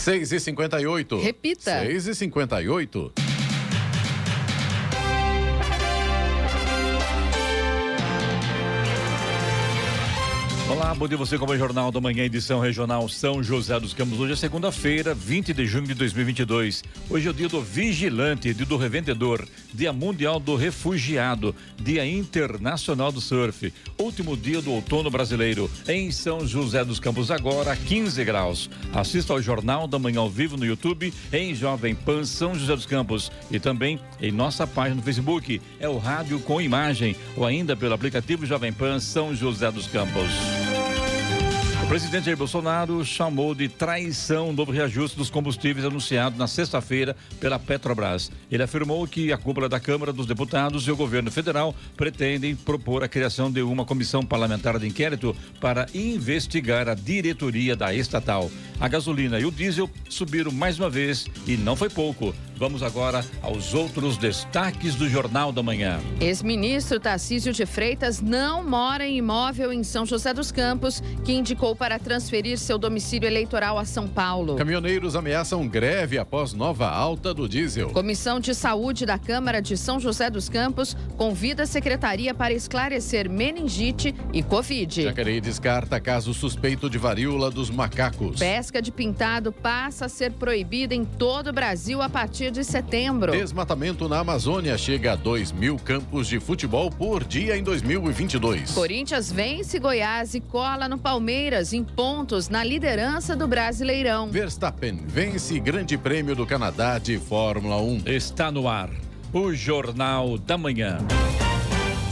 6 e 58 Repita. 6 58 Olá, bom dia você com o Jornal da Manhã, edição regional São José dos Campos. Hoje é segunda-feira, 20 de junho de 2022. Hoje é o dia do vigilante, dia do revendedor, dia mundial do refugiado, dia internacional do surf, último dia do outono brasileiro. Em São José dos Campos, agora 15 graus. Assista ao Jornal da Manhã ao vivo no YouTube, em Jovem Pan São José dos Campos e também em nossa página no Facebook. É o Rádio com Imagem ou ainda pelo aplicativo Jovem Pan São José dos Campos. Presidente Jair Bolsonaro chamou de traição o novo reajuste dos combustíveis anunciado na sexta-feira pela Petrobras. Ele afirmou que a cúpula da Câmara dos Deputados e o governo federal pretendem propor a criação de uma comissão parlamentar de inquérito para investigar a diretoria da estatal. A gasolina e o diesel subiram mais uma vez e não foi pouco. Vamos agora aos outros destaques do Jornal da Manhã. Ex-ministro Tarcísio de Freitas não mora em imóvel em São José dos Campos, que indicou para transferir seu domicílio eleitoral a São Paulo. Caminhoneiros ameaçam greve após nova alta do diesel. Comissão de Saúde da Câmara de São José dos Campos convida a secretaria para esclarecer meningite e Covid. Jacareí descarta caso suspeito de varíola dos macacos. Pesca de pintado passa a ser proibida em todo o Brasil a partir de setembro. Desmatamento na Amazônia chega a 2 mil campos de futebol por dia em 2022. Corinthians vence Goiás e cola no Palmeiras em pontos na liderança do Brasileirão. Verstappen vence Grande Prêmio do Canadá de Fórmula 1. Está no ar o Jornal da Manhã.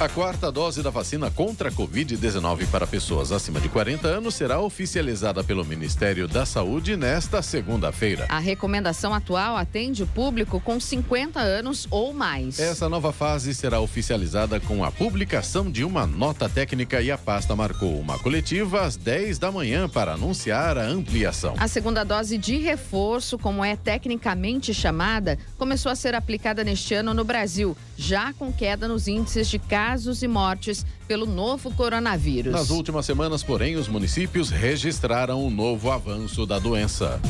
A quarta dose da vacina contra a Covid-19 para pessoas acima de 40 anos será oficializada pelo Ministério da Saúde nesta segunda-feira. A recomendação atual atende o público com 50 anos ou mais. Essa nova fase será oficializada com a publicação de uma nota técnica e a pasta marcou uma coletiva às 10 da manhã para anunciar a ampliação. A segunda dose de reforço, como é tecnicamente chamada, começou a ser aplicada neste ano no Brasil, já com queda nos índices de casos e mortes pelo novo coronavírus. Nas últimas semanas, porém, os municípios registraram um novo avanço da doença.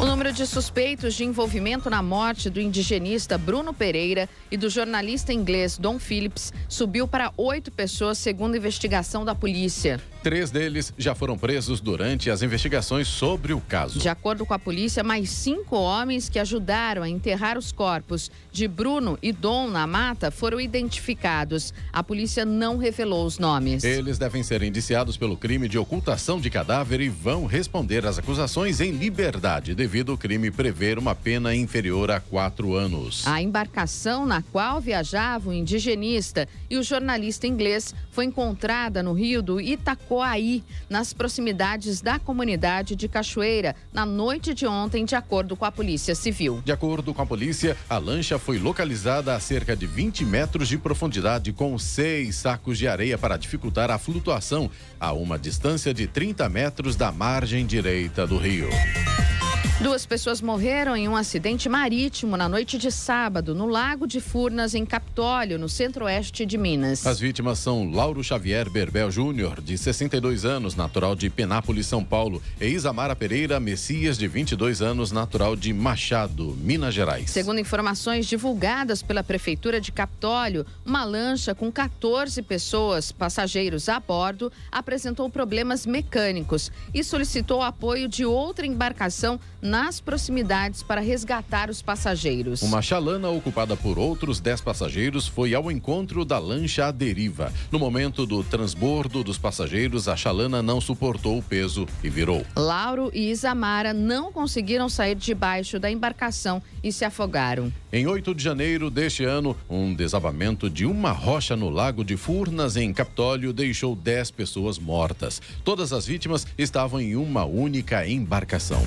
O número de suspeitos de envolvimento na morte do indigenista Bruno Pereira e do jornalista inglês Don Phillips subiu para oito pessoas, segundo investigação da polícia. Três deles já foram presos durante as investigações sobre o caso. De acordo com a polícia, mais cinco homens que ajudaram a enterrar os corpos de Bruno e Dom na mata foram identificados. A polícia não revelou os nomes. Eles devem ser indiciados pelo crime de ocultação de cadáver e vão responder às acusações em liberdade, devido ao crime prever uma pena inferior a quatro anos. A embarcação na qual viajava o indigenista e o jornalista inglês foi encontrada no rio do Itacoaí, nas proximidades da comunidade de Cachoeira, na noite de ontem, de acordo com a Polícia Civil. De acordo com a polícia, a lancha foi localizada a cerca de 20 metros de profundidade com seis sacos de areia para dificultar a flutuação a uma distância de 30 metros da margem direita do rio. Duas pessoas morreram em um acidente marítimo na noite de sábado, no Lago de Furnas, em Capitólio, no centro-oeste de Minas. As vítimas são Lauro Xavier Berbel Júnior, de 62 anos, natural de Penápolis, São Paulo, e Isamara Pereira Messias, de 22 anos, natural de Machado, Minas Gerais. Segundo informações divulgadas pela Prefeitura de Capitólio, uma lancha com 14 pessoas, passageiros a bordo, apresentou problemas mecânicos e solicitou apoio de outra embarcação nas proximidades para resgatar os passageiros. Uma chalana ocupada por outros 10 passageiros foi ao encontro da lancha à deriva. No momento do transbordo dos passageiros, a chalana não suportou o peso e virou. Lauro e Isamara não conseguiram sair debaixo da embarcação e se afogaram. Em 8 de janeiro deste ano, um desabamento de uma rocha no lago de Furnas, em Capitólio, deixou 10 pessoas mortas. Todas as vítimas estavam em uma única embarcação.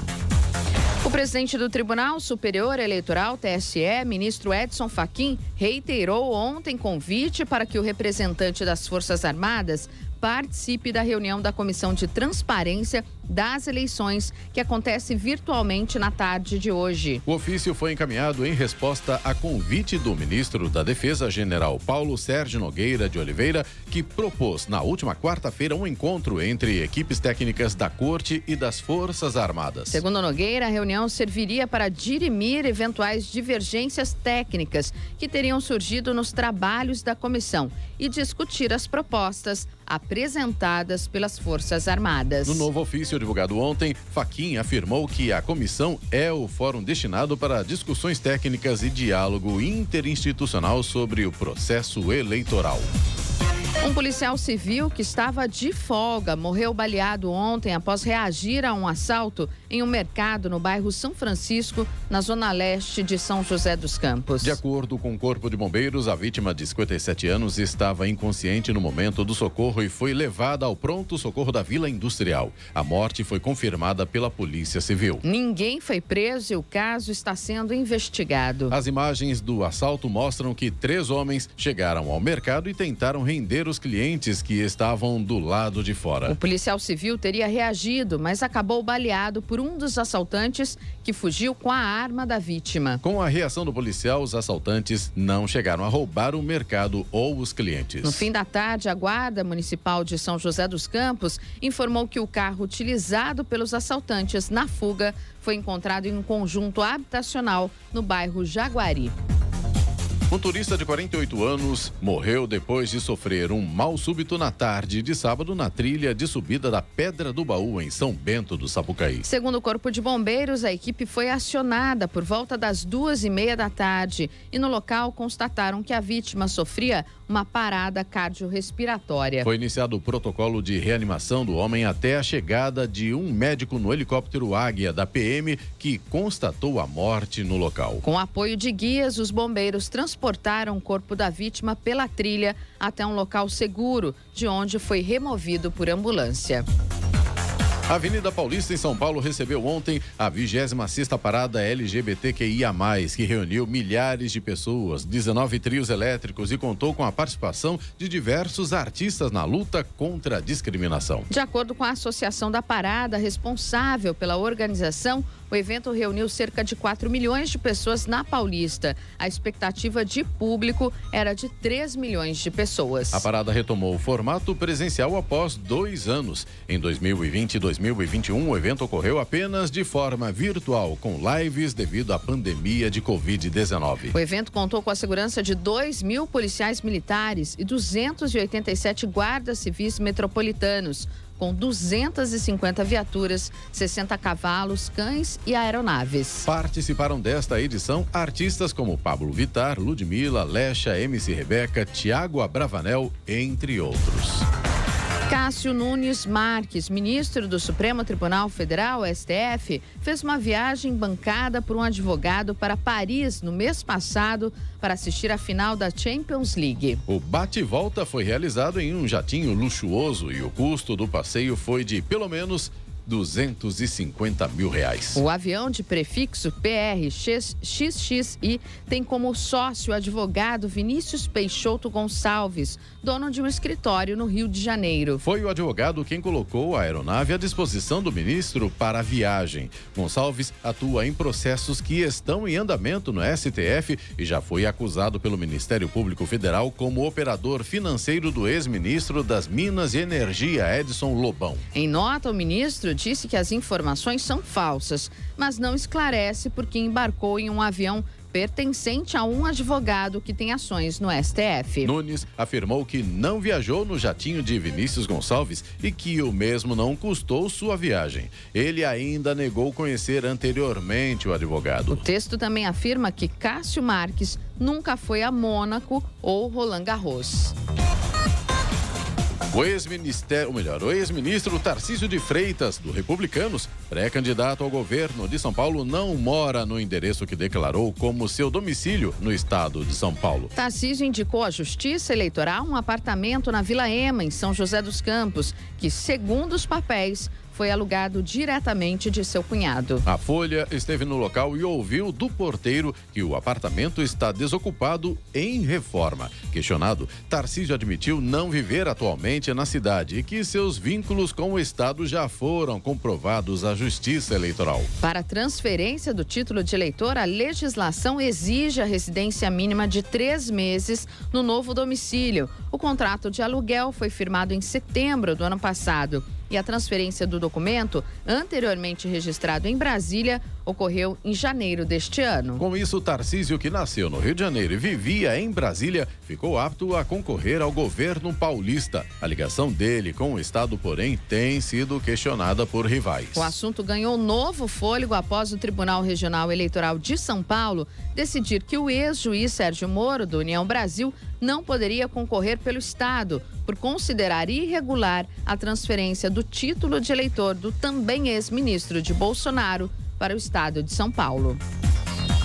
O presidente do Tribunal Superior Eleitoral, TSE, ministro Edson Fachin, reiterou ontem convite para que o representante das Forças Armadas participe da reunião da Comissão de Transparência das Eleições, que acontece virtualmente na tarde de hoje. O ofício foi encaminhado em resposta a convite do ministro da Defesa, general Paulo Sérgio Nogueira de Oliveira, que propôs na última quarta-feira um encontro entre equipes técnicas da Corte e das Forças Armadas. Segundo Nogueira, a reunião serviria para dirimir eventuais divergências técnicas que teriam surgido nos trabalhos da comissão e discutir as propostas apresentadas pelas Forças Armadas. No novo ofício divulgado ontem, Faquim afirmou que a comissão é o fórum destinado para discussões técnicas e diálogo interinstitucional sobre o processo eleitoral. Um policial civil que estava de folga morreu baleado ontem após reagir a um assalto em um mercado no bairro São Francisco, na zona leste de São José dos Campos. De acordo com o Corpo de Bombeiros, a vítima de 57 anos estava inconsciente no momento do socorro e foi levada ao pronto socorro da Vila Industrial. A morte foi confirmada pela Polícia Civil. Ninguém foi preso e o caso está sendo investigado. As imagens do assalto mostram que três homens chegaram ao mercado e tentaram render os clientes que estavam do lado de fora. O policial civil teria reagido, mas acabou baleado por um dos assaltantes que fugiu com a arma da vítima. Com a reação do policial, os assaltantes não chegaram a roubar o mercado ou os clientes. No fim da tarde, a Guarda Municipal de São José dos Campos informou que o carro utilizado pelos assaltantes na fuga foi encontrado em um conjunto habitacional no bairro Jaguari. Um turista de 48 anos morreu depois de sofrer um mal súbito na tarde de sábado na trilha de subida da Pedra do Baú, em São Bento do Sapucaí. Segundo o Corpo de Bombeiros, a equipe foi acionada por volta das duas e meia da tarde e no local constataram que a vítima sofria uma parada cardiorrespiratória. Foi iniciado o protocolo de reanimação do homem até a chegada de um médico no helicóptero Águia da PM que constatou a morte no local. Com apoio de guias, os bombeiros transportaram o corpo da vítima pela trilha até um local seguro, de onde foi removido por ambulância. A Avenida Paulista, em São Paulo, recebeu ontem a 26 parada LGBTQIA, que reuniu milhares de pessoas, 19 trios elétricos e contou com a participação de diversos artistas na luta contra a discriminação. De acordo com a Associação da Parada, responsável pela organização, o evento reuniu cerca de 4 milhões de pessoas na Paulista. A expectativa de público era de 3 milhões de pessoas. A parada retomou o formato presencial após dois anos. Em 2020 e 2021, o evento ocorreu apenas de forma virtual, com lives devido à pandemia de Covid-19. O evento contou com a segurança de 2 mil policiais militares e 287 guardas civis metropolitanos com 250 viaturas, 60 cavalos, cães e aeronaves. Participaram desta edição artistas como Pablo Vitar, Ludmilla, Lecha, MC Rebeca, Tiago Abravanel, entre outros. Cássio Nunes Marques, ministro do Supremo Tribunal Federal, STF, fez uma viagem bancada por um advogado para Paris no mês passado para assistir a final da Champions League. O bate-volta foi realizado em um jatinho luxuoso e o custo do passeio foi de pelo menos 250 mil reais. O avião de prefixo PRXXI tem como sócio o advogado Vinícius Peixoto Gonçalves, dono de um escritório no Rio de Janeiro. Foi o advogado quem colocou a aeronave à disposição do ministro para a viagem. Gonçalves atua em processos que estão em andamento no STF e já foi acusado pelo Ministério Público Federal como operador financeiro do ex-ministro das Minas e Energia, Edson Lobão. Em nota, o ministro disse que as informações são falsas, mas não esclarece por que embarcou em um avião pertencente a um advogado que tem ações no STF. Nunes afirmou que não viajou no jatinho de Vinícius Gonçalves e que o mesmo não custou sua viagem. Ele ainda negou conhecer anteriormente o advogado. O texto também afirma que Cássio Marques nunca foi a Mônaco ou Roland Garros. O ex-ministério, melhor, o ex-ministro Tarcísio de Freitas, do Republicanos, pré-candidato ao governo de São Paulo, não mora no endereço que declarou como seu domicílio no estado de São Paulo. Tarcísio indicou à Justiça Eleitoral um apartamento na Vila Ema, em São José dos Campos, que, segundo os papéis, foi alugado diretamente de seu cunhado. A Folha esteve no local e ouviu do porteiro que o apartamento está desocupado em reforma. Questionado, Tarcísio admitiu não viver atualmente na cidade e que seus vínculos com o Estado já foram comprovados à Justiça Eleitoral. Para a transferência do título de eleitor, a legislação exige a residência mínima de três meses no novo domicílio. O contrato de aluguel foi firmado em setembro do ano passado e a transferência do documento, anteriormente registrado em Brasília, ocorreu em janeiro deste ano. Com isso, Tarcísio, que nasceu no Rio de Janeiro e vivia em Brasília, ficou apto a concorrer ao governo paulista. A ligação dele com o Estado, porém, tem sido questionada por rivais. O assunto ganhou novo fôlego após o Tribunal Regional Eleitoral de São Paulo decidir que o ex-juiz Sérgio Moro, do União Brasil, não poderia concorrer pelo Estado, por considerar irregular a transferência do título de eleitor do também ex-ministro de Bolsonaro para o Estado de São Paulo.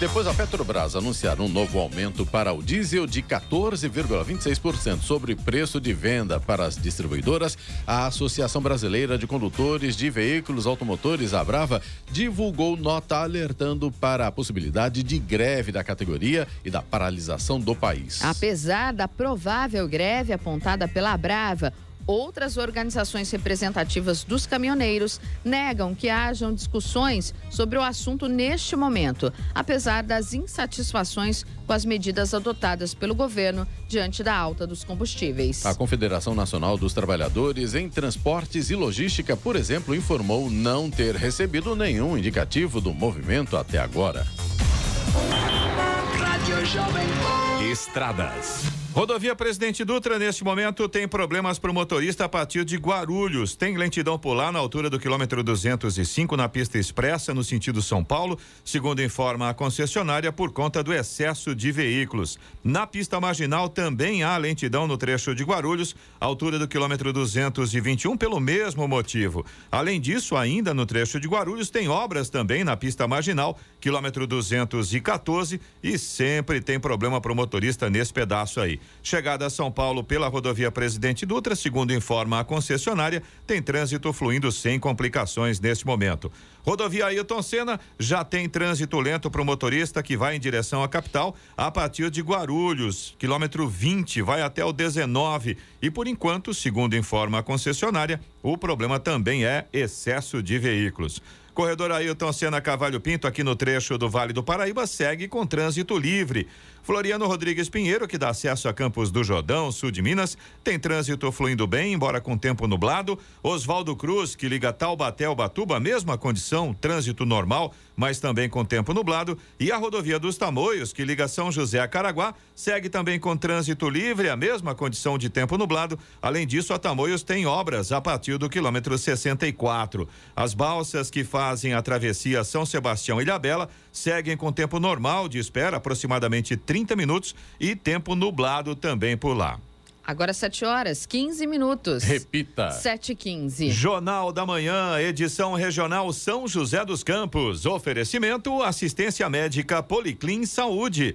Depois a Petrobras anunciar um novo aumento para o diesel de 14,26% sobre preço de venda para as distribuidoras, a Associação Brasileira de Condutores de Veículos Automotores, a Brava, divulgou nota alertando para a possibilidade de greve da categoria e da paralisação do país. Apesar da provável greve apontada pela Brava, Outras organizações representativas dos caminhoneiros negam que hajam discussões sobre o assunto neste momento, apesar das insatisfações com as medidas adotadas pelo governo diante da alta dos combustíveis. A Confederação Nacional dos Trabalhadores em Transportes e Logística, por exemplo, informou não ter recebido nenhum indicativo do movimento até agora. Estradas. Rodovia Presidente Dutra, neste momento, tem problemas para o motorista a partir de Guarulhos. Tem lentidão polar na altura do quilômetro 205 na pista expressa, no sentido São Paulo, segundo informa a concessionária, por conta do excesso de veículos. Na pista marginal também há lentidão no trecho de Guarulhos, altura do quilômetro 221, pelo mesmo motivo. Além disso, ainda no trecho de Guarulhos, tem obras também na pista marginal, quilômetro 214, e sempre tem problema para o motorista nesse pedaço aí. Chegada a São Paulo pela rodovia Presidente Dutra, segundo informa a concessionária, tem trânsito fluindo sem complicações neste momento. Rodovia Ailton Senna já tem trânsito lento para o motorista que vai em direção à capital a partir de Guarulhos, quilômetro 20, vai até o 19. E por enquanto, segundo informa a concessionária, o problema também é excesso de veículos. Corredor Ailton Senna Cavalho Pinto, aqui no trecho do Vale do Paraíba, segue com trânsito livre. Floriano Rodrigues Pinheiro, que dá acesso a Campos do Jordão, sul de Minas, tem trânsito fluindo bem, embora com tempo nublado. Oswaldo Cruz, que liga Taubaté ao Batuba, mesma condição, trânsito normal, mas também com tempo nublado. E a rodovia dos Tamoios, que liga São José a Caraguá, segue também com trânsito livre, a mesma condição de tempo nublado. Além disso, a Tamoios tem obras a partir do quilômetro 64. As balsas que fazem a travessia São Sebastião e Ilhabela seguem com tempo normal de espera, aproximadamente 30 minutos, e tempo nublado também por lá. Agora 7 horas, 15 minutos. Repita. 7 e 15. Jornal da Manhã, edição regional São José dos Campos. Oferecimento assistência médica Policlin Saúde.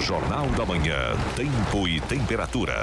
Jornal da Manhã, tempo e temperatura.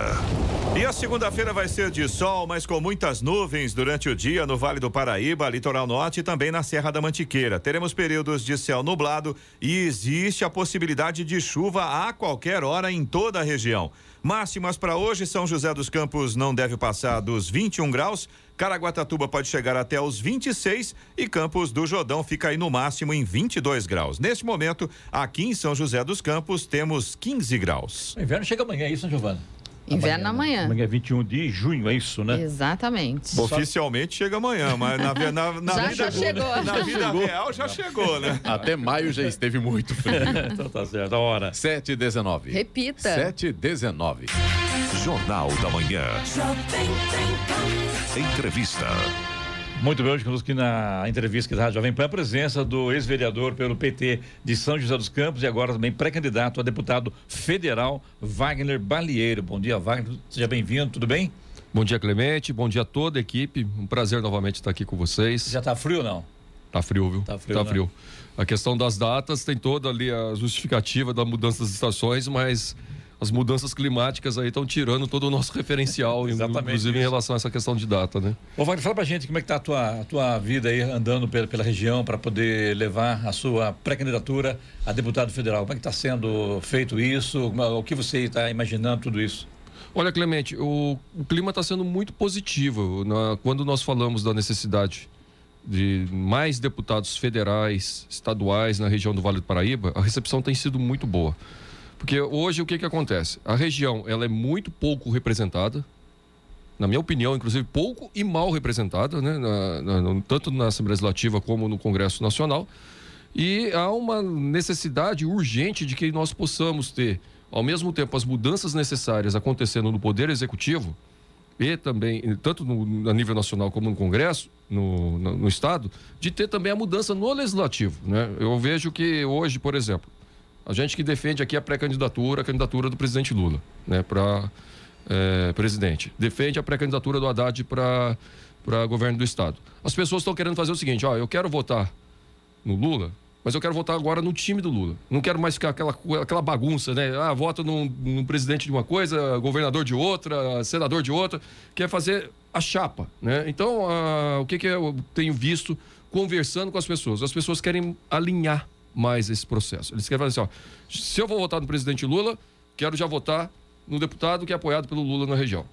E a segunda-feira vai ser de sol, mas com muitas nuvens durante o dia no Vale do Paraíba, Litoral Norte e também na Serra da Mantiqueira. Teremos períodos de céu nublado e existe a possibilidade de chuva a qualquer hora em toda a região. Máximas para hoje, São José dos Campos não deve passar dos 21 graus, Caraguatatuba pode chegar até os 26 e Campos do Jordão fica aí no máximo em 22 graus. Neste momento, aqui em São José dos Campos, temos 15 graus. O inverno chega amanhã, é isso, Giovana? Inverno amanhã. Amanhã é 21 de junho, é isso, né? Exatamente. Oficialmente chega amanhã, mas na, na, na Já- vida, já chegou. na vida real já chegou, né? Até maio já esteve muito frio. então tá certo, a hora. 7 e 19. Repita. 7 e 19. Jornal da Manhã. Entrevista. Muito bem, hoje conosco aqui na entrevista da Rádio Jovem Pan, a presença do ex-vereador pelo PT de São José dos Campos e agora também pré-candidato a deputado federal, Wagner Balieiro. Bom dia, Wagner. Seja bem-vindo, tudo bem? Bom dia, Clemente. Bom dia a toda a equipe. Um prazer novamente estar aqui com vocês. Já tá frio ou não? Tá frio, viu? Tá frio, né? frio. A questão das datas tem toda ali a justificativa da mudança das estações, mas as mudanças climáticas aí estão tirando todo o nosso referencial, inclusive em isso. relação a essa questão de data, né? Ô, Wagner, fala pra gente como é que tá a tua, a tua vida aí andando pela, pela região para poder levar a sua pré-candidatura a deputado federal. Como é que está sendo feito isso? É- O que você está imaginando tudo isso? Olha, Clemente, o, o clima está sendo muito positivo. Na- quando nós falamos da necessidade de mais deputados federais, estaduais na região do Vale do Paraíba, a recepção tem sido muito boa. Porque hoje o que, que acontece? A região ela é muito pouco representada, na minha opinião, inclusive pouco e mal representada, né? Na- na- tanto na Assembleia Legislativa como no Congresso Nacional. E há uma necessidade urgente de que nós possamos ter, ao mesmo tempo, as mudanças necessárias acontecendo no Poder Executivo e também, tanto no, a nível nacional como no Congresso, no, no, no Estado, de ter também a mudança no Legislativo. Né? Eu vejo que hoje, por exemplo, a gente que defende aqui a pré-candidatura, a candidatura do presidente Lula né, para presidente, defende a pré-candidatura do Haddad para governo do Estado. As pessoas estão querendo fazer o seguinte: ó, eu quero votar no Lula, mas eu quero votar agora no time do Lula. Não quero mais ficar aquela, aquela bagunça, né? Ah, vota num, num presidente de uma coisa, governador de outra, senador de outra. Quer fazer a chapa, né? Então, ah, o que, que eu tenho visto conversando com as pessoas? As pessoas querem alinhar mais esse processo. Eles querem fazer assim, ó, se eu vou votar no presidente Lula, quero já votar no deputado que é apoiado pelo Lula na região.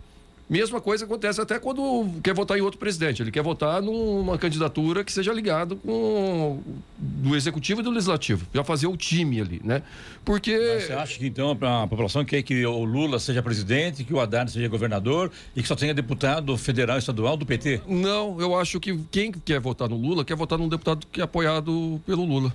Mesma coisa acontece até quando quer votar em outro presidente. Ele quer votar numa candidatura que seja ligado com do executivo e do legislativo. Já fazer o time ali, né? Porque Mas Você acha que então a população quer que o Lula seja presidente, que o Haddad seja governador e que só tenha deputado federal e estadual do PT? não, eu acho que quem quer votar no Lula quer votar num deputado que é apoiado pelo Lula.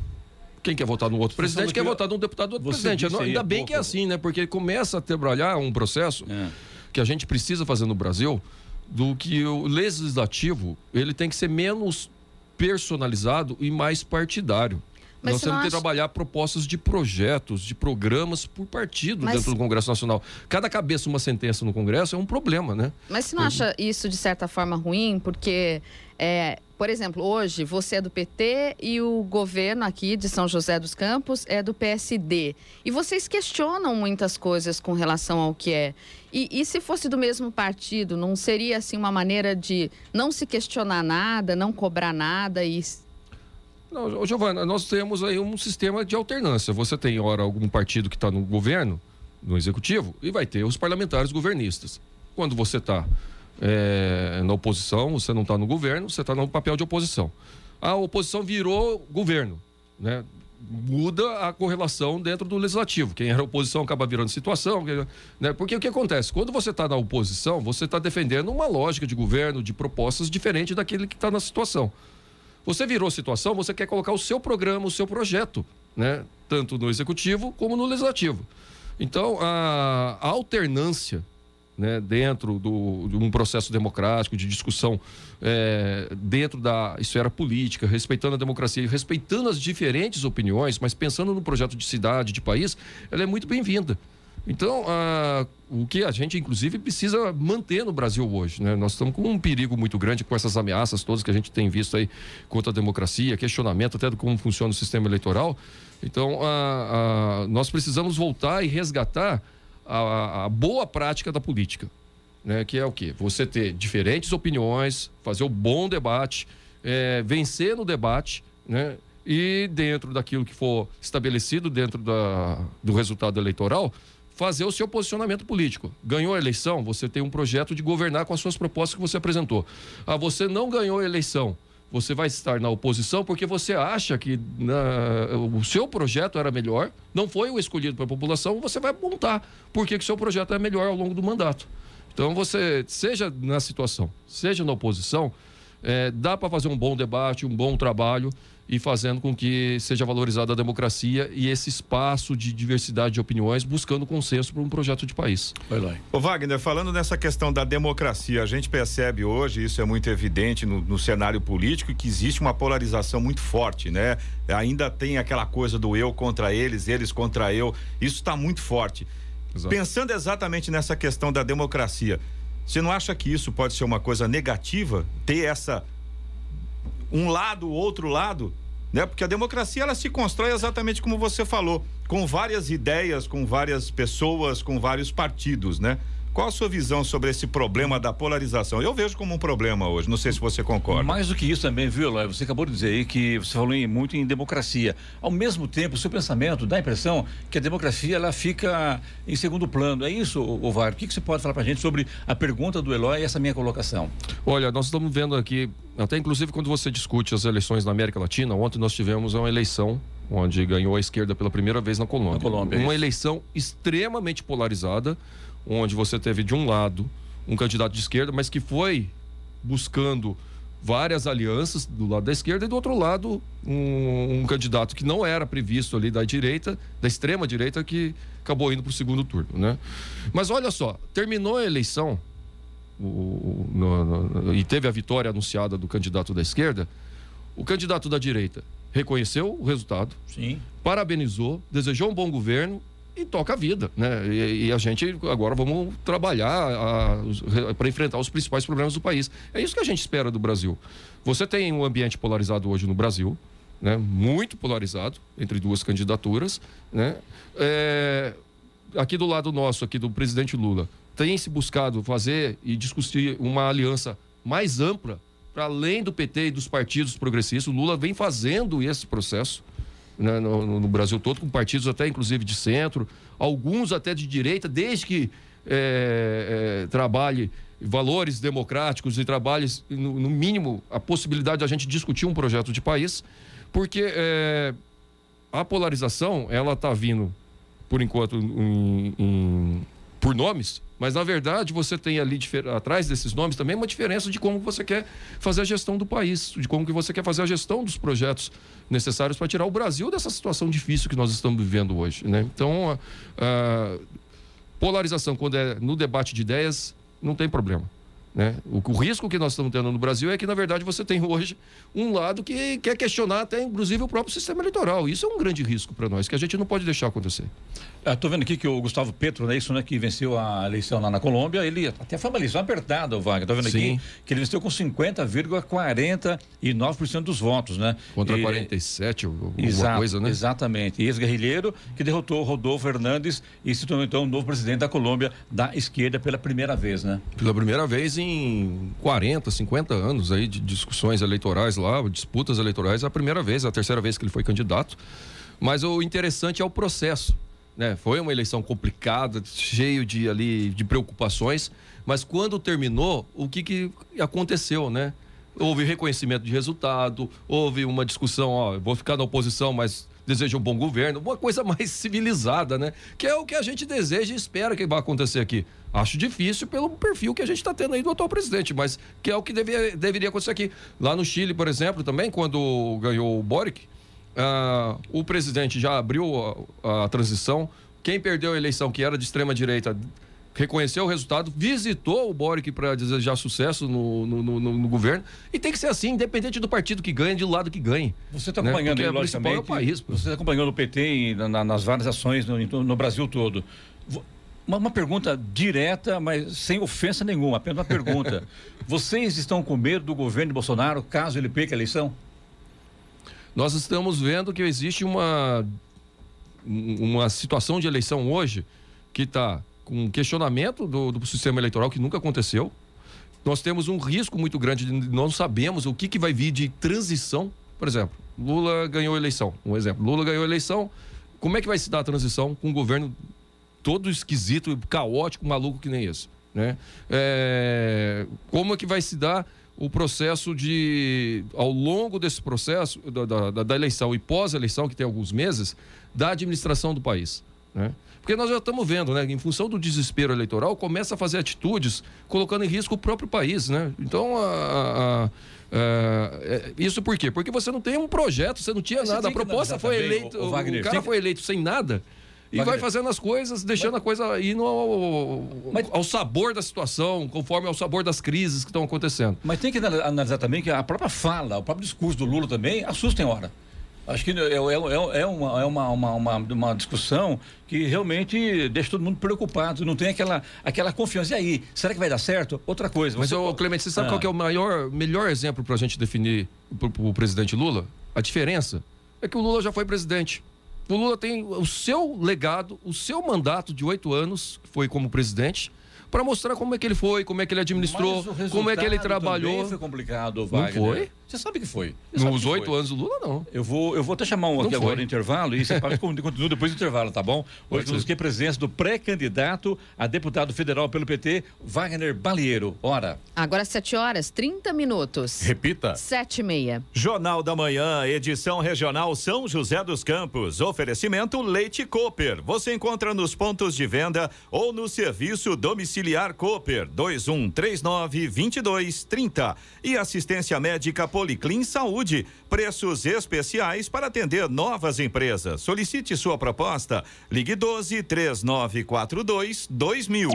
Quem quer votar no outro presidente quer que- votar num deputado do outro presidente. aí Ainda bem pouco- que é assim, né? Porque começa a trabalhar um processo É. que a gente precisa fazer no Brasil do que o legislativo ele tem que ser menos personalizado e mais partidário. Mas Nós temos que acha- trabalhar propostas de projetos, de programas por partido Mas- dentro do Congresso Nacional. Cada cabeça uma sentença no Congresso é um problema, né? Mas você não acha isso de certa forma ruim? Porque, é, por exemplo, hoje você é do PT e o governo aqui de São José dos Campos é do PSD. E vocês questionam muitas coisas com relação ao que é. E, e se fosse do mesmo partido, não seria assim uma maneira de não se questionar nada, não cobrar nada e Não, Giovana, nós temos aí um sistema de alternância. Você tem, ora, algum partido que está no governo, no executivo, e vai ter os parlamentares governistas. Quando você está na oposição, você não está no governo, você está no papel de oposição. A oposição virou governo, né? Muda a correlação dentro do legislativo. Quem era oposição acaba virando situação. Né? Porque o que acontece? Quando você está na oposição, você está defendendo uma lógica de governo, de propostas diferente daquele que está na situação. Você virou situação, você quer colocar o seu programa, o seu projeto, né? Tanto no executivo como no legislativo. Então, a, alternância né, dentro do, de um processo democrático, de discussão é, dentro da esfera política, respeitando a democracia respeitando as diferentes opiniões, mas pensando no projeto de cidade, de país, ela é muito bem-vinda. Então, o que a gente, inclusive, precisa manter no Brasil hoje. Né? Nós estamos com um perigo muito grande com essas ameaças todas que a gente tem visto aí contra a democracia, questionamento até de como funciona o sistema eleitoral. Então, nós precisamos voltar e resgatar a, a boa prática da política. Né? Que é o quê? Você ter diferentes opiniões, fazer o bom debate, é, vencer no debate, né? e dentro daquilo que for estabelecido dentro da, do resultado eleitoral, fazer o seu posicionamento político. Ganhou a eleição, você tem um projeto de governar com as suas propostas que você apresentou. Ah, você não ganhou a eleição, você vai estar na oposição porque você acha que na, o seu projeto era melhor, não foi o escolhido pela população, você vai montar porque que o seu projeto é melhor ao longo do mandato. Então você, seja na situação, seja na oposição, é, dá para fazer um bom debate, um bom trabalho e fazendo com que seja valorizada a democracia e esse espaço de diversidade de opiniões, buscando consenso para um projeto de país. Vai lá. Ô Wagner, falando nessa questão da democracia, a gente percebe hoje, isso é muito evidente no, no cenário político, que existe uma polarização muito forte, né? Ainda tem aquela coisa do eu contra eles, eles contra eu, isso está muito forte. Exato. Pensando exatamente nessa questão da democracia, você não acha que isso pode ser uma coisa negativa? Ter essa um lado, outro lado, né? Porque a democracia ela se constrói exatamente como você falou, com várias ideias, com várias pessoas, com vários partidos, né? Qual a sua visão sobre esse problema da polarização? Eu vejo como um problema hoje, não sei se você concorda. Mais do que isso também, viu, Eloy? Você acabou de dizer aí que você falou em, muito em democracia. Ao mesmo tempo, o seu pensamento dá a impressão que a democracia ela fica em segundo plano. É isso, Ovar? O que, que você pode falar para a gente sobre a pergunta do Eloy e essa minha colocação? Olha, nós estamos vendo aqui, até inclusive quando você discute as eleições na América Latina, ontem nós tivemos uma eleição onde ganhou a esquerda pela primeira vez na Colômbia. Na Colômbia uma eleição extremamente polarizada onde você teve de um lado um candidato de esquerda, mas que foi buscando várias alianças do lado da esquerda e do outro lado um, um candidato que não era previsto ali da direita, da extrema direita, que acabou indo para o segundo turno, né? Mas olha só, terminou a eleição o, no, no, e teve a vitória anunciada do candidato da esquerda, o candidato da direita reconheceu o resultado, Sim. parabenizou, desejou um bom governo e toca a vida, né? E, e a gente agora vamos trabalhar para enfrentar os principais problemas do país. É isso que a gente espera do Brasil. Você tem um ambiente polarizado hoje no Brasil, né? Muito polarizado entre duas candidaturas, né? É, aqui do lado nosso, aqui do presidente Lula, tem se buscado fazer e discutir uma aliança mais ampla para além do PT e dos partidos progressistas. O Lula vem fazendo esse processo né, no, no, Brasil todo, com partidos até inclusive de centro, alguns até de direita, desde que é, é, trabalhe valores democráticos e trabalhe, no, no, mínimo, a possibilidade de a gente discutir um projeto de país, porque é, a polarização, ela está vindo, por enquanto, em, em, por nomes, mas na verdade você tem ali atrás desses nomes também uma diferença de como você quer fazer a gestão do país, de como que você quer fazer a gestão dos projetos necessários para tirar o Brasil dessa situação difícil que nós estamos vivendo hoje. Né? Então, a, a polarização, quando é no debate de ideias, não tem problema. Né? O, o, risco que nós estamos tendo no Brasil é que, na verdade, você tem hoje um lado que quer questionar até, inclusive, o próprio sistema eleitoral. Isso é um grande risco para nós, que a gente não pode deixar acontecer. Estou vendo aqui que o Gustavo Petro, né, isso, né, que venceu a eleição lá na Colômbia, ele até foi uma eleição apertada, o Wagner. Estou vendo Sim. aqui que ele venceu com 50,49% dos votos, né? Contra e, 47, alguma exato, coisa, né? Exatamente. Ex-guerrilheiro que derrotou Rodolfo Fernandes e se tornou, então, o novo presidente da Colômbia da esquerda pela primeira vez, né? Pela primeira vez em 40, 50 anos aí de discussões eleitorais lá, disputas eleitorais, é a primeira vez, a terceira vez que ele foi candidato. Mas o interessante é o processo. Né? Foi uma eleição complicada, cheio de ali de preocupações, mas quando terminou, o que, que aconteceu, né? Houve reconhecimento de resultado, houve uma discussão, ó, vou ficar na oposição, mas desejo um bom governo, uma coisa mais civilizada, né? Que é o que a gente deseja e espera que vai acontecer aqui. Acho difícil pelo perfil que a gente está tendo aí do atual presidente, mas que é o que devia, deveria acontecer aqui. Lá no Chile, por exemplo, também, quando ganhou o Boric, uh, o presidente já abriu a, a transição. Quem perdeu a eleição, que era de extrema direita, reconheceu o resultado, visitou o Boric para desejar sucesso no, no, no, no, governo. E tem que ser assim, independente do partido que ganha, de lado que ganhe. Você está acompanhando, né? logicamente, é o país, você está acompanhando o PT na, nas várias ações no, Brasil todo. Uma, uma, pergunta direta, mas sem ofensa nenhuma, apenas uma pergunta. Vocês estão com medo do governo de Bolsonaro caso ele perca a eleição? Nós estamos vendo que existe uma, uma situação de eleição hoje que está com questionamento do, do sistema eleitoral que nunca aconteceu. Nós temos um risco muito grande, de, não sabemos o que, que vai vir de transição. Por exemplo, Lula ganhou a eleição, um exemplo. Lula ganhou a eleição, como é que vai se dar a transição com um governo todo esquisito, caótico, maluco que nem esse. Né? É, como é que vai se dar o processo de, ao longo desse processo, da, da, da eleição e pós-eleição, que tem alguns meses, da administração do país? Né? Porque nós já estamos vendo, né? Em função do desespero eleitoral, começa a fazer atitudes colocando em risco o próprio país, né? Então, a, a, a, é, isso por quê? Porque você não tem um projeto, você não tinha Mas nada. A proposta foi eleito, o, o, o cara foi eleito sem nada. E Wagner. vai fazendo as coisas, deixando Mas... a coisa indo ao, Mas... ao sabor da situação, conforme ao sabor das crises que estão acontecendo. Mas tem que analisar também que a própria fala, o próprio discurso do Lula também assusta em hora. Acho que é, é, é, é, uma, é uma, uma, uma, uma, discussão que realmente deixa todo mundo preocupado. Não tem aquela, aquela confiança. E aí, será que vai dar certo? Outra coisa. Mas, ô, Clemente, você sabe ah. qual é o maior, melhor exemplo para a gente definir o presidente Lula? A diferença é que o Lula já foi presidente. O Lula tem o seu legado, o seu mandato de oito anos, que foi como presidente, para mostrar como é que ele foi, como é que ele administrou, como é que ele trabalhou. foi complicado, Wagner. Não foi? Você sabe que foi. Nos oito anos do Lula, não. Eu vou, eu vou até chamar um aqui agora no intervalo e você continua depois do intervalo, tá bom? Hoje temos aqui a presença do pré-candidato a deputado federal pelo PT, Wagner Balieiro. Hora. Agora sete horas, 30 minutos. Repita. Sete e meia. Jornal da Manhã, edição regional São José dos Campos. Oferecimento Leite Cooper. Você encontra nos pontos de venda ou no serviço domiciliar Cooper 2139 2230 e assistência médica por Policlin Saúde. Preços especiais para atender novas empresas. Solicite sua proposta. Ligue 12 3942 2000.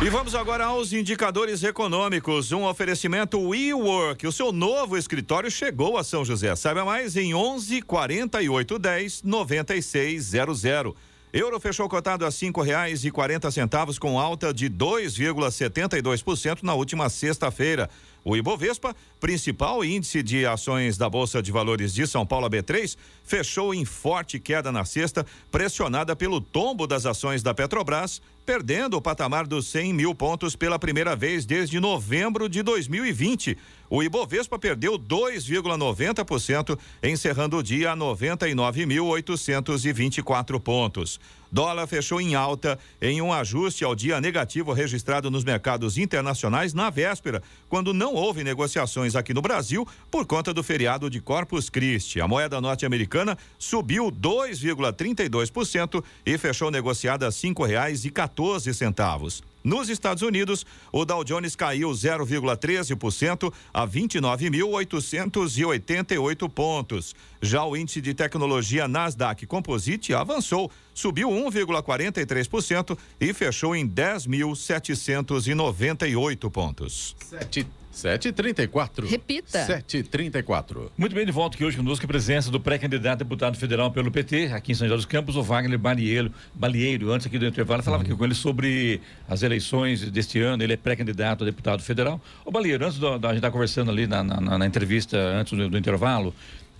E vamos agora aos indicadores econômicos. Um oferecimento WeWork. O seu novo escritório chegou a São José. Saiba mais em 11 48 10 96 00. Euro fechou cotado a cinco reais e quarenta centavos com alta de 2,72% na última sexta-feira. O Ibovespa, principal índice de ações da Bolsa de Valores de São Paulo, B3, fechou em forte queda na sexta, pressionada pelo tombo das ações da Petrobras, perdendo o patamar dos 100 mil pontos pela primeira vez desde novembro de 2020. O Ibovespa perdeu 2,90%, encerrando o dia a 99.824 pontos. Dólar fechou em alta em um ajuste ao dia negativo registrado nos mercados internacionais na véspera, quando não houve negociações aqui no Brasil por conta do feriado de Corpus Christi. A moeda norte-americana subiu 2,32% e fechou negociada a reais e 14 centavos. Nos Estados Unidos, o Dow Jones caiu 0,13% a 29.888 pontos. Já o índice de tecnologia Nasdaq Composite avançou, subiu 1,43% e fechou em 10.798 pontos. 7 7h34. Repita. 7h34. Muito bem, de volta aqui hoje conosco a presença do pré-candidato a deputado federal pelo PT, aqui em São José dos Campos, o Wagner Balieiro. Balieiro, antes aqui do intervalo, falava aqui com ele sobre as eleições deste ano, ele é pré-candidato a deputado federal. O Balieiro, antes da gente estar conversando ali na, na, na entrevista, antes do, do intervalo,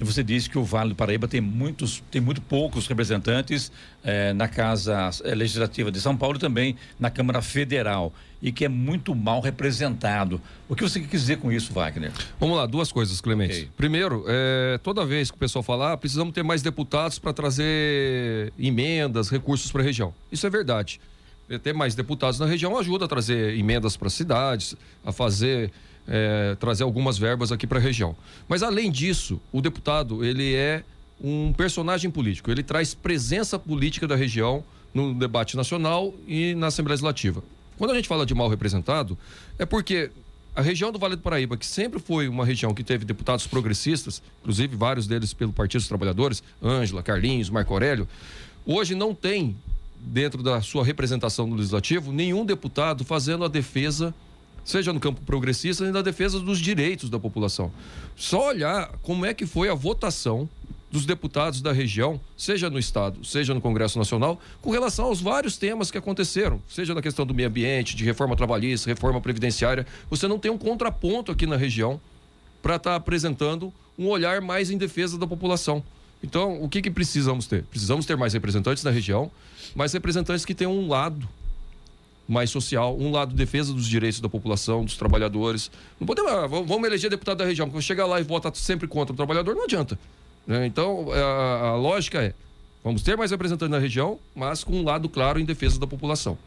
você disse que o Vale do Paraíba tem muitos, tem muito poucos representantes eh, na Casa eh, Legislativa de São Paulo e também na Câmara Federal e que é muito mal representado. O que você quer dizer com isso, Wagner? Vamos lá, duas coisas, Clemente. Okay. Primeiro, é, toda vez que o pessoal falar, ah, precisamos ter mais deputados para trazer emendas, recursos para a região. Isso é verdade. Ter mais deputados na região ajuda a trazer emendas para as cidades, a fazer é, trazer algumas verbas aqui para a região. Mas além disso, o deputado ele é um personagem político. Ele traz presença política da região no debate nacional e na Assembleia Legislativa. Quando a gente fala de mal representado, é porque a região do Vale do Paraíba, que sempre foi uma região que teve deputados progressistas, inclusive vários deles pelo Partido dos Trabalhadores, Ângela, Carlinhos, Marco Aurélio, hoje não tem, dentro da sua representação no Legislativo, nenhum deputado fazendo a defesa seja no campo progressista, nem na defesa dos direitos da população. Só olhar como é que foi a votação dos deputados da região, seja no Estado, seja no Congresso Nacional, com relação aos vários temas que aconteceram, seja na questão do meio ambiente, de reforma trabalhista, reforma previdenciária. Você não tem um contraponto aqui na região para estar tá apresentando um olhar mais em defesa da população. Então, o que, que precisamos ter? Precisamos ter mais representantes na região, mais representantes que tenham um lado mais social, um lado defesa dos direitos da população, dos trabalhadores. Não podemos, ah, vamos eleger deputado da região, porque chegar lá e votar sempre contra o trabalhador, não adianta. Né? Então, a, a lógica é: vamos ter mais representantes na região, mas com um lado claro em defesa da população.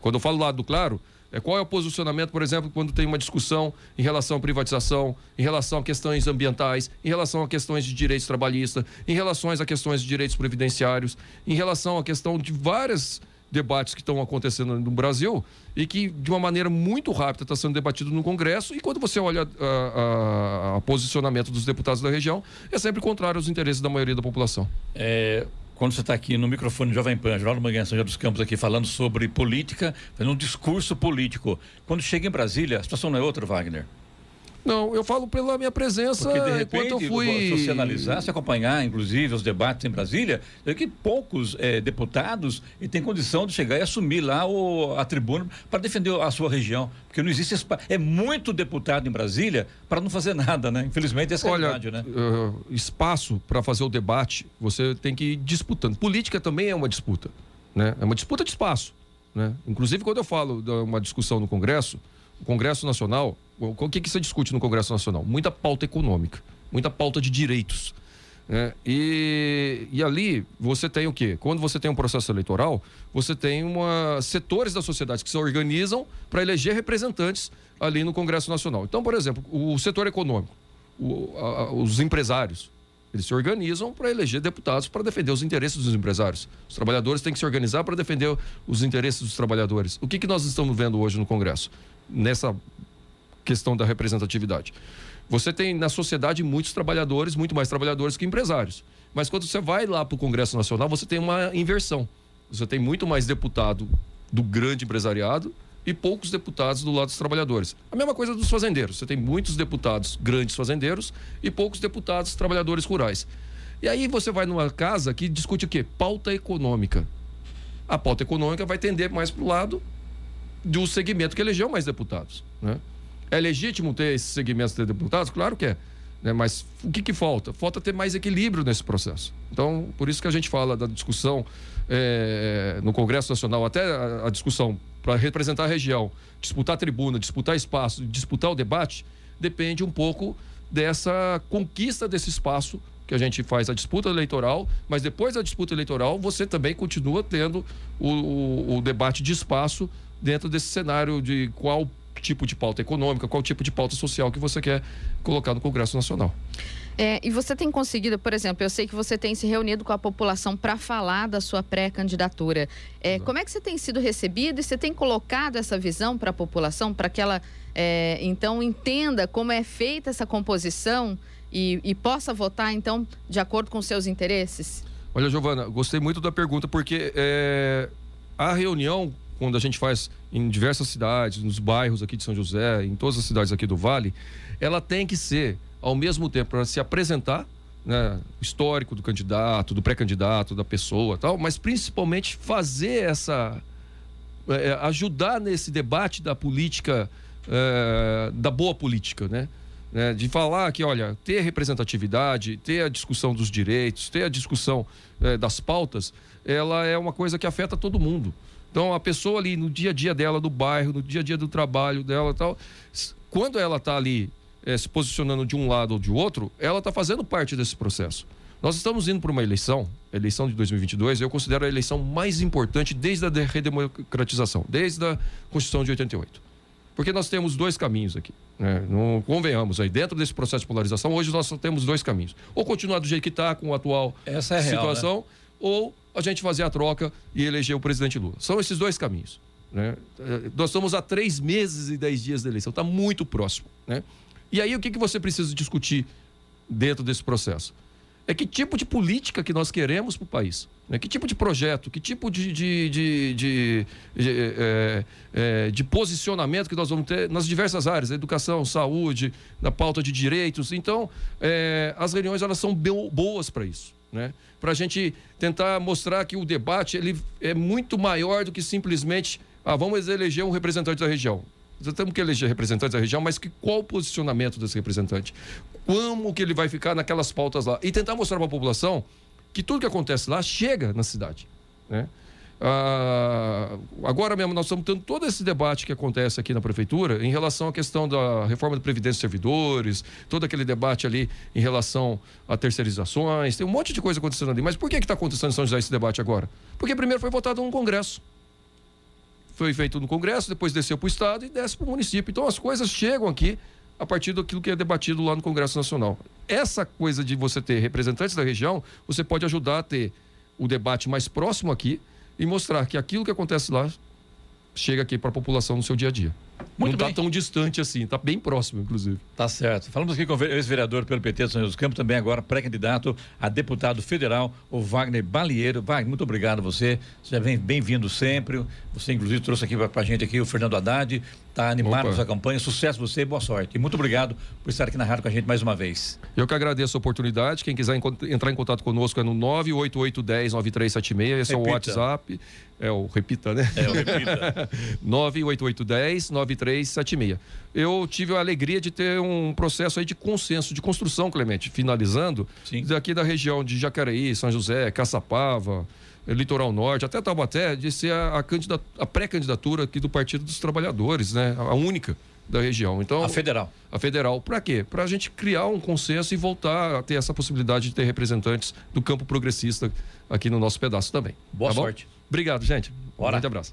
Quando eu falo lado claro, é qual é o posicionamento, por exemplo, quando tem uma discussão em relação à privatização, em relação a questões ambientais, em relação a questões de direitos trabalhistas, em relação a questões de direitos previdenciários, em relação à questão de vários debates que estão acontecendo no Brasil e que, de uma maneira muito rápida, está sendo debatido no Congresso. E quando você olha o posicionamento dos deputados da região, é sempre contrário aos interesses da maioria da população. É, quando você está aqui no microfone Jovem Pan, Jornal do Manhã, São José dos Campos, aqui falando sobre política, fazendo um discurso político. Quando chega em Brasília, a situação não é outra, Wagner? Não, eu falo pela minha presença Porque, de repente, enquanto eu fui. Se você analisar, se acompanhar, inclusive, os debates em Brasília, é que poucos é, deputados e têm condição de chegar e assumir lá o, a tribuna para defender a sua região. Porque não existe espaço. É muito deputado em Brasília para não fazer nada, né? Infelizmente, essa Olha, é a verdade, né? Uh, espaço para fazer o debate, você tem que ir disputando. Política também é uma disputa. Né? É uma disputa de espaço. Né? Inclusive, quando eu falo de uma discussão no Congresso, o Congresso Nacional, o que, que se discute no Congresso Nacional? Muita pauta econômica, muita pauta de direitos. Né? E, e ali você tem o quê? Quando você tem um processo eleitoral, você tem uma, setores da sociedade que se organizam para eleger representantes ali no Congresso Nacional. Então, por exemplo, o setor econômico, o, a, os empresários, eles se organizam para eleger deputados para defender os interesses dos empresários. Os trabalhadores têm que se organizar para defender os interesses dos trabalhadores. O que, que nós estamos vendo hoje no Congresso? Nessa questão da representatividade. Você tem na sociedade muitos trabalhadores, muito mais trabalhadores que empresários. Mas quando você vai lá para o Congresso Nacional, você tem uma inversão. Você tem muito mais deputado do grande empresariado e poucos deputados do lado dos trabalhadores. A mesma coisa dos fazendeiros. Você tem muitos deputados grandes fazendeiros e poucos deputados trabalhadores rurais. E aí você vai numa casa que discute o quê? Pauta econômica. A pauta econômica vai tender mais para o lado do segmento que elegeu mais deputados. Né? É legítimo ter esses segmentos de deputados? Claro que é. Né? Mas o que, que falta? Falta ter mais equilíbrio nesse processo. Então, por isso que a gente fala da discussão é, no Congresso Nacional, até a, a discussão para representar a região, disputar a tribuna, disputar espaço, disputar o debate, depende um pouco dessa conquista desse espaço que a gente faz a disputa eleitoral, mas depois da disputa eleitoral você também continua tendo o, o, o debate de espaço dentro desse cenário de qual tipo de pauta econômica, qual tipo de pauta social que você quer colocar no Congresso Nacional. É, e você tem conseguido, por exemplo, eu sei que você tem se reunido com a população para falar da sua pré-candidatura. É, como é que você tem sido recebido e você tem colocado essa visão para a população, para que ela, é, então, entenda como é feita essa composição e, e possa votar, então, de acordo com seus interesses? Olha, Giovana, gostei muito da pergunta, porque é, a reunião quando a gente faz em diversas cidades, nos bairros aqui de São José, em todas as cidades aqui do Vale, ela tem que ser, ao mesmo tempo, para se apresentar, né, histórico do candidato, do pré-candidato, da pessoa tal, mas principalmente fazer essa. É, ajudar nesse debate da política, é, da boa política, né? né? De falar que, olha, ter representatividade, ter a discussão dos direitos, ter a discussão é, das pautas, ela é uma coisa que afeta todo mundo. Então, a pessoa ali no dia a dia dela, do bairro, no dia a dia do trabalho dela tal, quando ela está ali é, se posicionando de um lado ou de outro, ela está fazendo parte desse processo. Nós estamos indo para uma eleição, a eleição de 2022, eu considero a eleição mais importante desde a redemocratização, desde a Constituição de 88. Porque nós temos dois caminhos aqui. Né? Não convenhamos aí, dentro desse processo de polarização, hoje nós só temos dois caminhos. Ou continuar do jeito que está, com a atual Essa é situação, real, né? Ou a gente fazer a troca e eleger o presidente Lula. São esses dois caminhos. Né? Eh, nós estamos a três meses e dez dias da eleição, está muito próximo. Né? E aí o que, que você precisa discutir dentro desse processo? É que tipo de política que nós queremos para o país. Né? Que tipo de projeto, que tipo de, de, de, de, de, é, é, de posicionamento que nós vamos ter nas diversas áreas, educação, saúde, na pauta de direitos. Então, é, as reuniões elas são boas para isso né? Para a gente tentar mostrar que o debate ele é muito maior do que simplesmente ah, vamos eleger um representante da região. Nós temos que eleger representantes da região, mas que, qual o posicionamento desse representante? Como que ele vai ficar naquelas pautas lá? E tentar mostrar para a população que tudo que acontece lá chega na cidade. Né? Ah, agora mesmo nós estamos tendo todo esse debate que acontece aqui na prefeitura em relação à questão da reforma da Previdência dos Servidores, todo aquele debate ali em relação a terceirizações, tem um monte de coisa acontecendo ali. Mas por que está acontecendo em São José esse debate agora? Porque primeiro foi votado no Congresso. Foi feito no Congresso, depois desceu para o Estado e desce para o município. Então as coisas chegam aqui a partir daquilo que é debatido lá no Congresso Nacional. Essa coisa de você ter representantes da região, você pode ajudar a ter o debate mais próximo aqui e mostrar que aquilo que acontece lá chega aqui para a população no seu dia a dia. Muito não está tão distante assim, está bem próximo, inclusive. Tá certo. Falamos aqui com o ex-vereador pelo PT de São José dos Campos, também agora pré-candidato a deputado federal, o Wagner Balieiro. Wagner, muito obrigado a você. Você vem bem-vindo sempre. Você, inclusive, trouxe aqui para a gente aqui o Fernando Haddad. Está animado Opa. com sua campanha. Sucesso você e boa sorte. E muito obrigado por estar aqui na rádio com a gente mais uma vez. Eu que agradeço a oportunidade. Quem quiser entrar em contato conosco é no 988109376. Esse é o Repita. WhatsApp. É o repita, né? É, eu repita. 98810-9376. Eu tive a alegria de ter um processo aí de consenso, de construção, Clemente, finalizando, Sim. daqui da região de Jacareí, São José, Caçapava, eh, Litoral Norte, até Taubaté, de ser a, a a pré-candidatura aqui do Partido dos Trabalhadores, né? A única da região. Então, A federal. a federal. Para quê? Para a gente criar um consenso e voltar a ter essa possibilidade de ter representantes do campo progressista aqui no nosso pedaço também. Boa Tá bom? sorte. Obrigado, gente. Um Bora. grande abraço.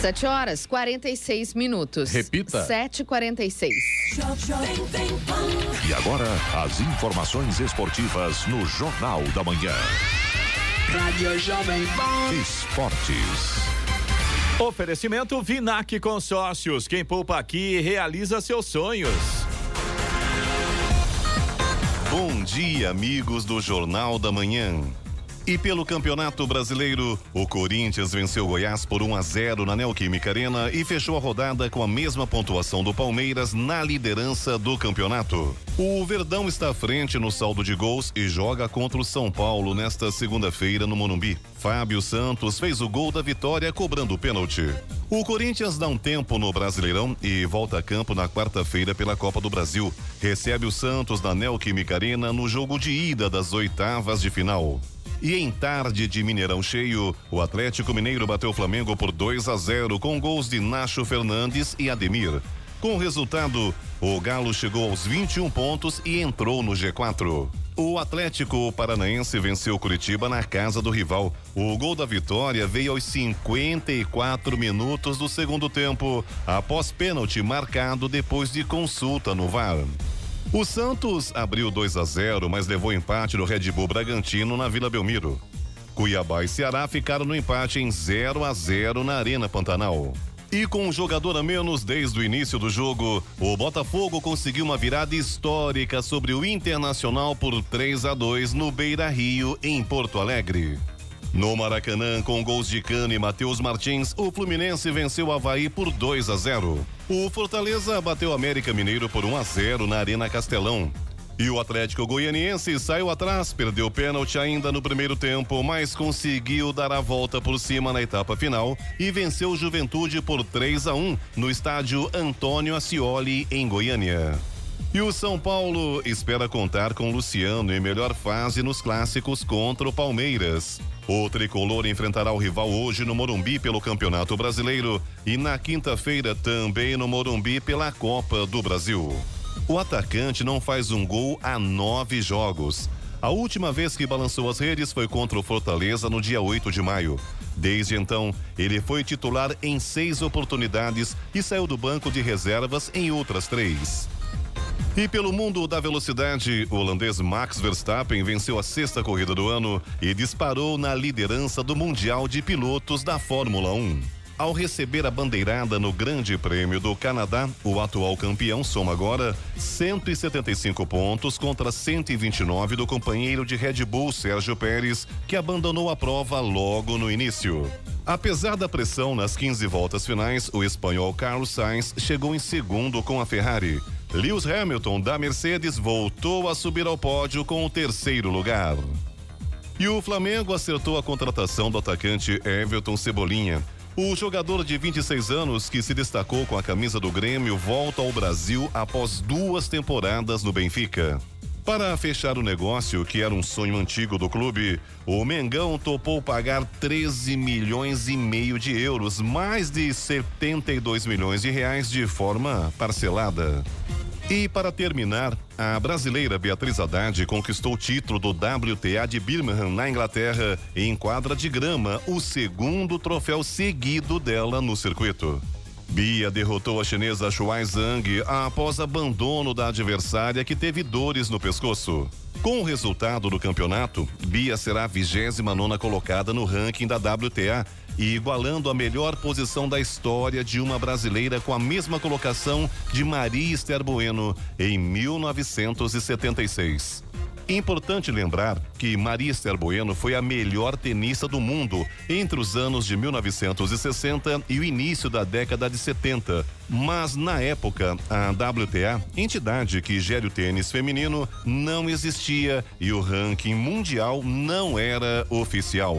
7 horas 46 minutos. Repita. 7h46. E agora, as informações esportivas no Jornal da Manhã. Rádio Jovem Pan. Esportes. Oferecimento Vinac Consórcios. Quem poupa aqui realiza seus sonhos. Bom dia, amigos do Jornal da Manhã. E pelo Campeonato Brasileiro, o Corinthians venceu Goiás por 1 a 0 na Neoquímica Arena e fechou a rodada com a mesma pontuação do Palmeiras na liderança do campeonato. O Verdão está à frente no saldo de gols e joga contra o São Paulo nesta segunda-feira no Morumbi. Fábio Santos fez o gol da vitória cobrando o pênalti. O Corinthians dá um tempo no Brasileirão e volta a campo na quarta-feira pela Copa do Brasil. Recebe o Santos na Neoquímica Arena no jogo de ida das oitavas de final. E em tarde de Mineirão cheio, o Atlético Mineiro bateu o Flamengo por 2 a 0 com gols de Nacho Fernandes e Ademir. Com o resultado, o Galo chegou aos 21 pontos e entrou no G4. O Atlético Paranaense venceu Curitiba na casa do rival. O gol da vitória veio aos 54 minutos do segundo tempo, após pênalti marcado depois de consulta no VAR. O Santos abriu 2 a 0, mas levou empate do Red Bull Bragantino na Vila Belmiro. Cuiabá e Ceará ficaram no empate em 0 a 0 na Arena Pantanal. E com um jogador a menos desde o início do jogo, o Botafogo conseguiu uma virada histórica sobre o Internacional por 3 a 2 no Beira Rio, em Porto Alegre. No Maracanã, com gols de Cano e Matheus Martins, o Fluminense venceu o Havaí por 2 a 0. O Fortaleza bateu América Mineiro por 1 a 0 na Arena Castelão. E o Atlético Goianiense saiu atrás, perdeu pênalti ainda no primeiro tempo, mas conseguiu dar a volta por cima na etapa final e venceu o Juventude por 3 a 1 no estádio Antônio Ascioli, em Goiânia. E o São Paulo espera contar com Luciano em melhor fase nos clássicos contra o Palmeiras. O tricolor enfrentará o rival hoje no Morumbi pelo Campeonato Brasileiro e na quinta-feira também no Morumbi pela Copa do Brasil. O atacante não faz um gol há nove jogos. A última vez que balançou as redes foi contra o Fortaleza no dia 8 de maio. Desde então, ele foi titular em seis oportunidades e saiu do banco de reservas em outras três. E pelo mundo da velocidade, o holandês Max Verstappen venceu a sexta corrida do ano e disparou na liderança do Mundial de Pilotos da Fórmula 1. Ao receber a bandeirada no Grande Prêmio do Canadá, o atual campeão soma agora 175 pontos contra 129 do companheiro de Red Bull Sérgio Pérez, que abandonou a prova logo no início. Apesar da pressão nas 15 voltas finais, o espanhol Carlos Sainz chegou em segundo com a Ferrari. Lewis Hamilton da Mercedes voltou a subir ao pódio com o terceiro lugar. E o Flamengo acertou a contratação do atacante Everton Cebolinha. O jogador de 26 anos, que se destacou com a camisa do Grêmio, volta ao Brasil após duas temporadas no Benfica. Para fechar o negócio, que era um sonho antigo do clube, o Mengão topou pagar 13 milhões e meio de euros, mais de 72 milhões de reais de forma parcelada. E para terminar, a brasileira Beatriz Haddad conquistou o título do WTA de Birmingham, na Inglaterra, em quadra de grama, o segundo troféu seguido dela no circuito. Bia derrotou a chinesa Shuai Zhang após abandono da adversária que teve dores no pescoço. Com o resultado do campeonato, Bia será a 29 colocada no ranking da WTA e igualando a melhor posição da história de uma brasileira com a mesma colocação de Maria Esther Bueno em 1976. Importante lembrar que Maria Esther Bueno foi a melhor tenista do mundo entre os anos de 1960 e o início da década de 70. Mas na época, a WTA, entidade que gere o tênis feminino, não existia e o ranking mundial não era oficial.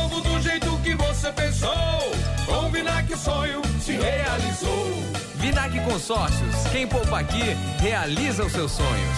do jeito que você pensou. Com Vinac o sonho se realizou. Vinac Consórcios. Quem poupa aqui realiza os seus sonhos.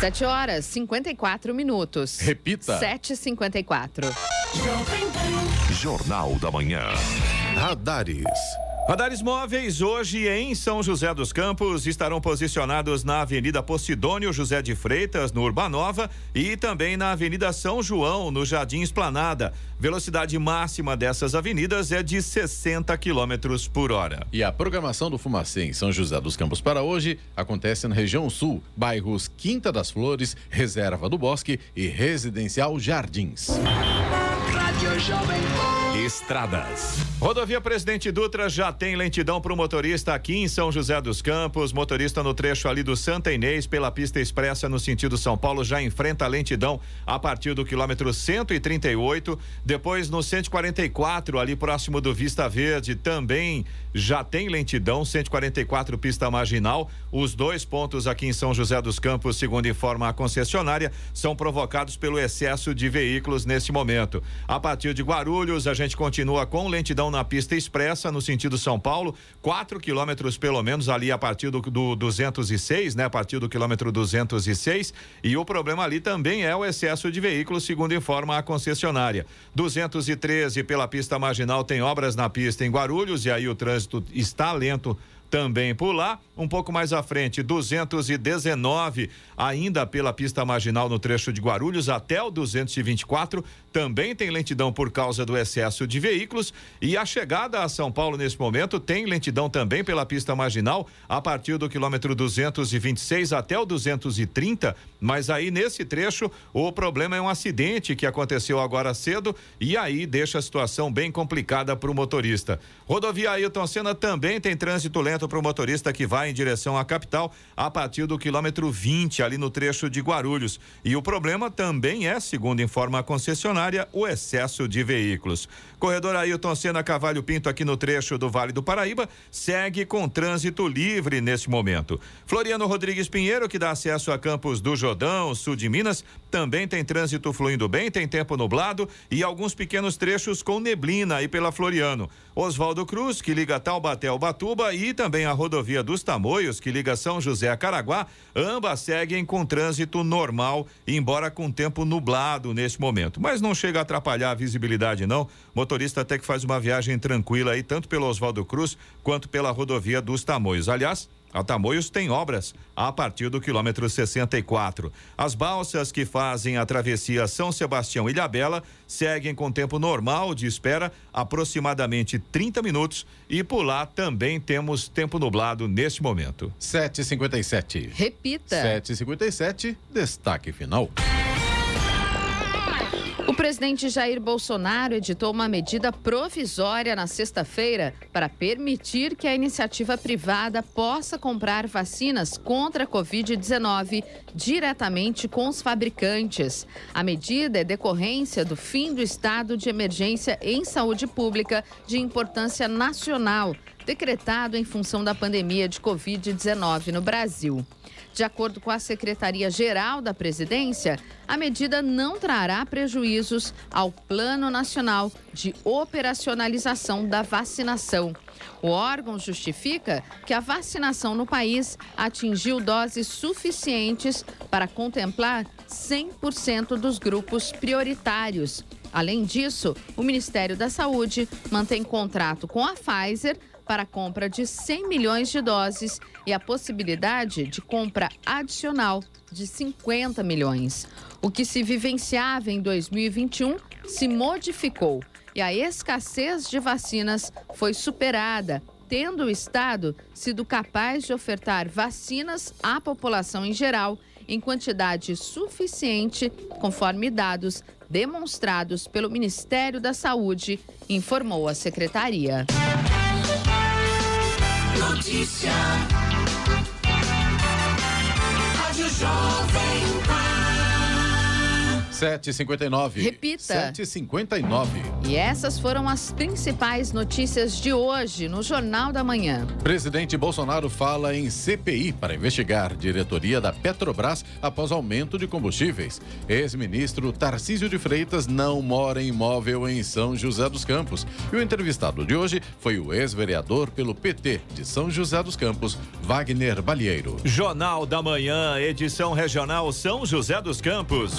7 horas 54 minutos. Repita. 7h54. Jornal da Manhã. Radares. Radares móveis hoje em São José dos Campos estarão posicionados na Avenida Posidônio José de Freitas, no Urbanova, e também na Avenida São João, no Jardim Esplanada. Velocidade máxima dessas avenidas é de 60 quilômetros por hora. E a programação do Fumacê em São José dos Campos para hoje acontece na região sul, bairros Quinta das Flores, Reserva do Bosque e Residencial Jardins. Estradas. Rodovia Presidente Dutra já tem lentidão para o motorista aqui em São José dos Campos. Motorista no trecho ali do Santa Inês, pela pista expressa no sentido São Paulo, já enfrenta lentidão a partir do quilômetro 138. Depois no 144, ali próximo do Vista Verde, também já tem lentidão, 144 pista marginal. Os dois pontos aqui em São José dos Campos, segundo informa a concessionária, são provocados pelo excesso de veículos nesse momento. A partir de Guarulhos, a gente continua com lentidão na pista expressa no sentido São Paulo, 4 quilômetros pelo menos ali a partir do, do 206, né? A partir do quilômetro 206. E o problema ali também é o excesso de veículos, segundo informa a concessionária. 213 pela pista marginal tem obras na pista em Guarulhos e aí o trânsito está lento também por lá. Um pouco mais à frente, 219, ainda pela pista marginal no trecho de Guarulhos até o 224. Também tem lentidão por causa do excesso de veículos. E a chegada a São Paulo nesse momento tem lentidão também pela pista marginal a partir do quilômetro 226 até o 230. Mas aí nesse trecho o problema é um acidente que aconteceu agora cedo e aí deixa a situação bem complicada para o motorista. Rodovia Ailton Senna também tem trânsito lento para o motorista que vai em direção à capital a partir do quilômetro 20, ali no trecho de Guarulhos. E o problema também é, segundo informa a concessionária, o excesso de veículos. Corredor Ailton Senna Cavalho Pinto, aqui no trecho do Vale do Paraíba, segue com trânsito livre neste momento. Floriano Rodrigues Pinheiro, que dá acesso a Campos do Jordão, sul de Minas, também tem trânsito fluindo bem, tem tempo nublado e alguns pequenos trechos com neblina aí pela Floriano. Oswaldo Cruz, que liga Taubaté ao Batuba, e também a rodovia dos Tamoios, que liga São José a Caraguá, ambas seguem com trânsito normal, embora com tempo nublado neste momento. Mas não chega a atrapalhar a visibilidade, não. Motorista até que faz uma viagem tranquila aí, tanto pelo Oswaldo Cruz quanto pela rodovia dos Tamoios. Aliás, a Tamoios tem obras a partir do quilômetro 64. As balsas que fazem a travessia São Sebastião e Ilhabela seguem com tempo normal de espera, aproximadamente 30 minutos, e por lá também temos tempo nublado neste momento. 7h57. Repita. 7h57, destaque final. O presidente Jair Bolsonaro editou uma medida provisória na sexta-feira para permitir que a iniciativa privada possa comprar vacinas contra a Covid-19 diretamente com os fabricantes. A medida é decorrência do fim do estado de emergência em saúde pública de importância nacional, decretado em função da pandemia de Covid-19 no Brasil. De acordo com a Secretaria-Geral da Presidência, a medida não trará prejuízos ao Plano Nacional de Operacionalização da Vacinação. O órgão justifica que a vacinação no país atingiu doses suficientes para contemplar 100% dos grupos prioritários. Além disso, o Ministério da Saúde mantém contrato com a Pfizer para a compra de 100 milhões de doses e a possibilidade de compra adicional de 50 milhões. O que se vivenciava em 2021 se modificou e a escassez de vacinas foi superada, tendo o Estado sido capaz de ofertar vacinas à população em geral em quantidade suficiente, conforme dados demonstrados pelo Ministério da Saúde, informou a secretaria. Notícia. Rádio Jovem. 7h59. Repita. 7h59. E essas foram as principais notícias de hoje no Jornal da Manhã. Presidente Bolsonaro fala em CPI para investigar diretoria da Petrobras após aumento de combustíveis. Ex-ministro Tarcísio de Freitas não mora em imóvel em São José dos Campos. E o entrevistado de hoje foi o ex-vereador pelo PT de São José dos Campos, Wagner Balieiro. Jornal da Manhã, edição regional São José dos Campos.